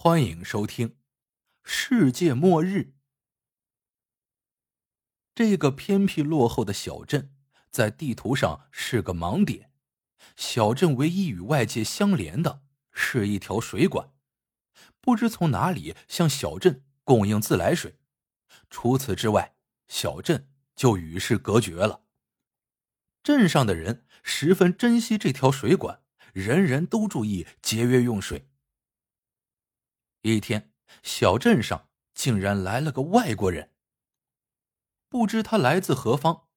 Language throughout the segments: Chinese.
欢迎收听《世界末日》。这个偏僻落后的小镇，在地图上是个盲点。小镇唯一与外界相连的是一条水管，不知从哪里向小镇供应自来水。除此之外，小镇就与世隔绝了。镇上的人十分珍惜这条水管，人人都注意节约用水。一天，小镇上竟然来了个外国人。不知他来自何方。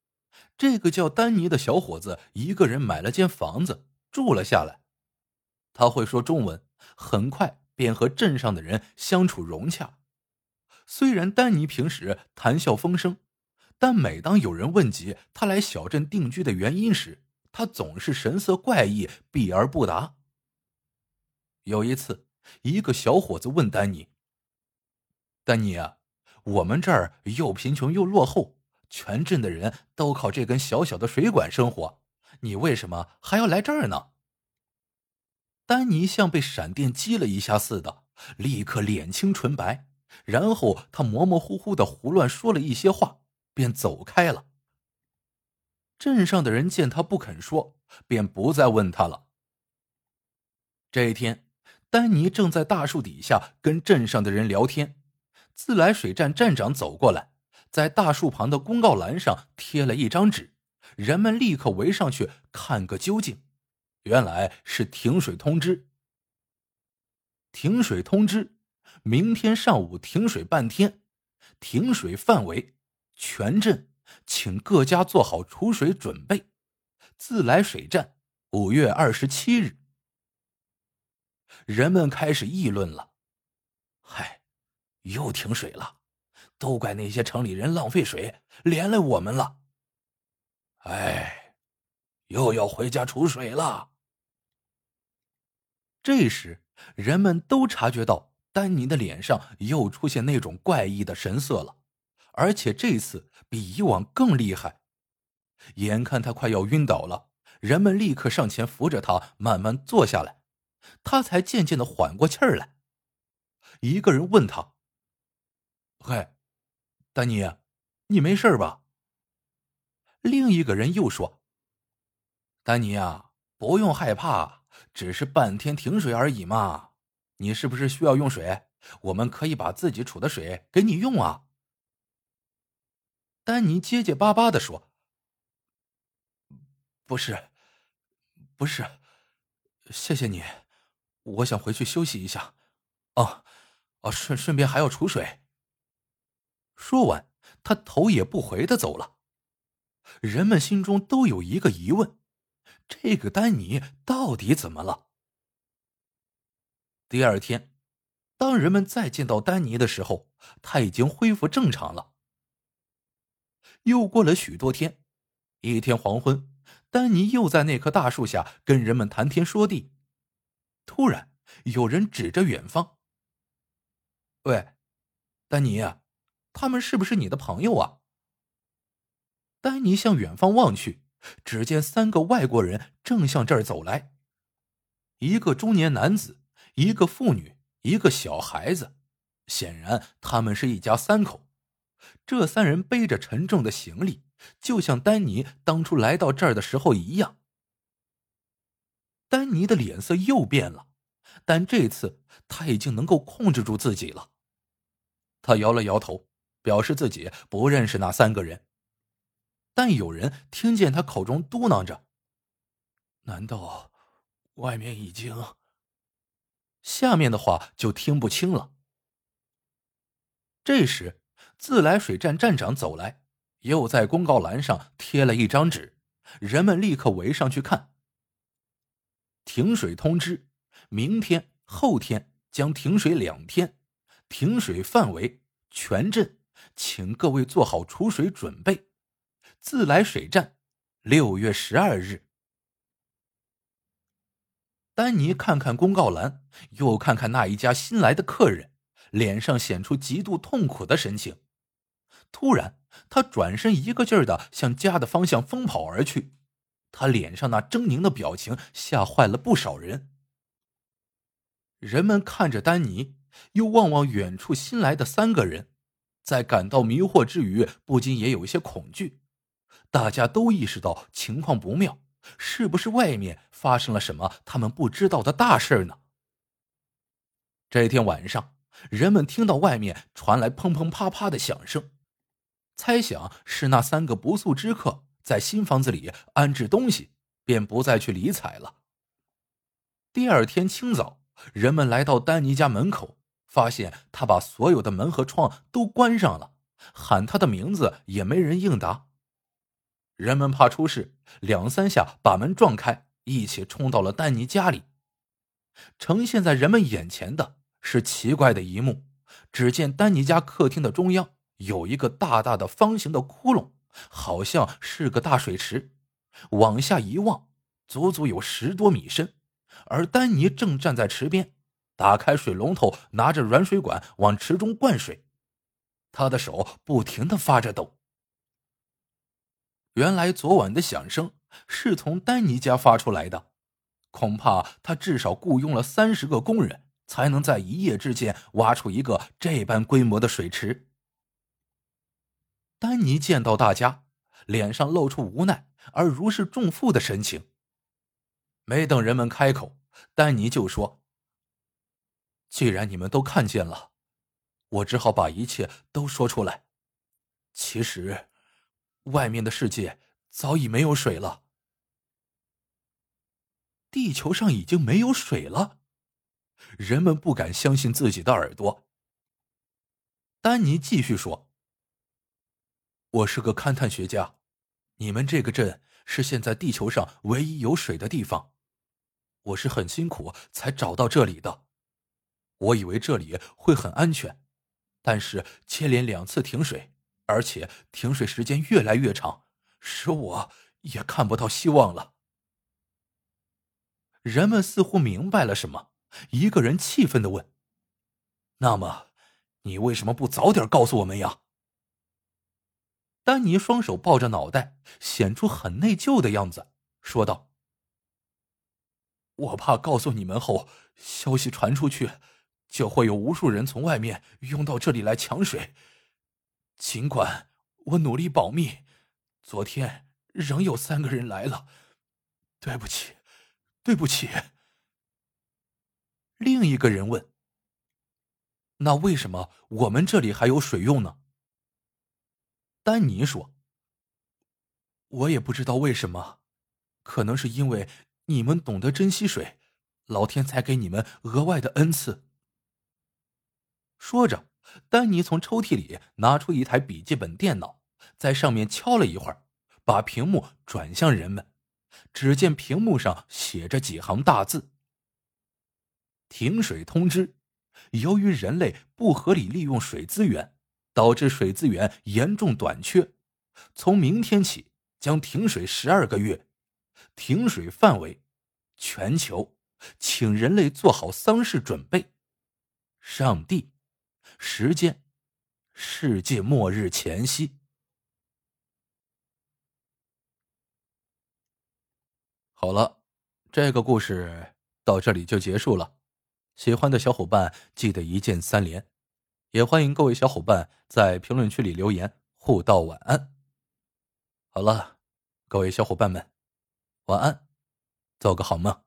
这个叫丹尼的小伙子一个人买了间房子住了下来。他会说中文，很快便和镇上的人相处融洽。虽然丹尼平时谈笑风生，但每当有人问及他来小镇定居的原因时，他总是神色怪异，避而不答。有一次。一个小伙子问丹尼：“丹尼啊，我们这儿又贫穷又落后，全镇的人都靠这根小小的水管生活，你为什么还要来这儿呢？”丹尼像被闪电击了一下似的，立刻脸青唇白，然后他模模糊糊的胡乱说了一些话，便走开了。镇上的人见他不肯说，便不再问他了。这一天。丹尼正在大树底下跟镇上的人聊天，自来水站站长走过来，在大树旁的公告栏上贴了一张纸，人们立刻围上去看个究竟。原来是停水通知。停水通知：明天上午停水半天，停水范围全镇，请各家做好储水准备。自来水站五月二十七日。人们开始议论了：“嗨，又停水了，都怪那些城里人浪费水，连累我们了。”哎，又要回家储水了。这时，人们都察觉到丹尼的脸上又出现那种怪异的神色了，而且这次比以往更厉害。眼看他快要晕倒了，人们立刻上前扶着他，慢慢坐下来。他才渐渐的缓过气儿来。一个人问他：“嗨，丹尼，你没事吧？”另一个人又说：“丹尼啊，不用害怕，只是半天停水而已嘛。你是不是需要用水？我们可以把自己储的水给你用啊。”丹尼结结巴巴的说：“不是，不是，谢谢你。”我想回去休息一下，哦，哦，顺顺便还要储水。说完，他头也不回的走了。人们心中都有一个疑问：这个丹尼到底怎么了？第二天，当人们再见到丹尼的时候，他已经恢复正常了。又过了许多天，一天黄昏，丹尼又在那棵大树下跟人们谈天说地。突然，有人指着远方：“喂，丹尼啊，他们是不是你的朋友啊？”丹尼向远方望去，只见三个外国人正向这儿走来，一个中年男子，一个妇女，一个小孩子。显然，他们是一家三口。这三人背着沉重的行李，就像丹尼当初来到这儿的时候一样。丹尼的脸色又变了，但这次他已经能够控制住自己了。他摇了摇头，表示自己不认识那三个人。但有人听见他口中嘟囔着：“难道外面已经……”下面的话就听不清了。这时，自来水站站长走来，又在公告栏上贴了一张纸，人们立刻围上去看。停水通知：明天、后天将停水两天，停水范围全镇，请各位做好储水准备。自来水站，六月十二日。丹尼看看公告栏，又看看那一家新来的客人，脸上显出极度痛苦的神情。突然，他转身，一个劲儿的向家的方向疯跑而去。他脸上那狰狞的表情吓坏了不少人。人们看着丹尼，又望望远处新来的三个人，在感到迷惑之余，不禁也有一些恐惧。大家都意识到情况不妙，是不是外面发生了什么他们不知道的大事呢？这天晚上，人们听到外面传来砰砰啪啪的响声，猜想是那三个不速之客在新房子里安置东西，便不再去理睬了。第二天清早，人们来到丹尼家门口，发现他把所有的门和窗都关上了，喊他的名字也没人应答。人们怕出事，两三下把门撞开，一起冲到了丹尼家里。呈现在人们眼前的是奇怪的一幕：只见丹尼家客厅的中央有一个大大的方形的窟窿，好像是个大水池，往下一望，足足有十多米深。而丹尼正站在池边，打开水龙头，拿着软水管往池中灌水，他的手不停的发着抖。原来昨晚的响声是从丹尼家发出来的，恐怕他至少雇佣了三十个工人，才能在一夜之间挖出一个这般规模的水池。丹尼见到大家，脸上露出无奈而如释重负的神情。没等人们开口，丹尼就说：“既然你们都看见了，我只好把一切都说出来。其实……”外面的世界早已没有水了，地球上已经没有水了，人们不敢相信自己的耳朵。丹尼继续说：“我是个勘探学家，你们这个镇是现在地球上唯一有水的地方，我是很辛苦才找到这里的。我以为这里会很安全，但是接连两次停水。”而且停水时间越来越长，使我也看不到希望了。人们似乎明白了什么，一个人气愤的问：“那么，你为什么不早点告诉我们呀？”丹尼双手抱着脑袋，显出很内疚的样子，说道：“我怕告诉你们后，消息传出去，就会有无数人从外面涌到这里来抢水。”尽管我努力保密，昨天仍有三个人来了。对不起，对不起。另一个人问：“那为什么我们这里还有水用呢？”丹尼说：“我也不知道为什么，可能是因为你们懂得珍惜水，老天才给你们额外的恩赐。”说着。丹尼从抽屉里拿出一台笔记本电脑，在上面敲了一会儿，把屏幕转向人们。只见屏幕上写着几行大字：“停水通知，由于人类不合理利用水资源，导致水资源严重短缺，从明天起将停水十二个月。停水范围：全球，请人类做好丧事准备。上帝。”时间，世界末日前夕。好了，这个故事到这里就结束了。喜欢的小伙伴记得一键三连，也欢迎各位小伙伴在评论区里留言互道晚安。好了，各位小伙伴们，晚安，做个好梦。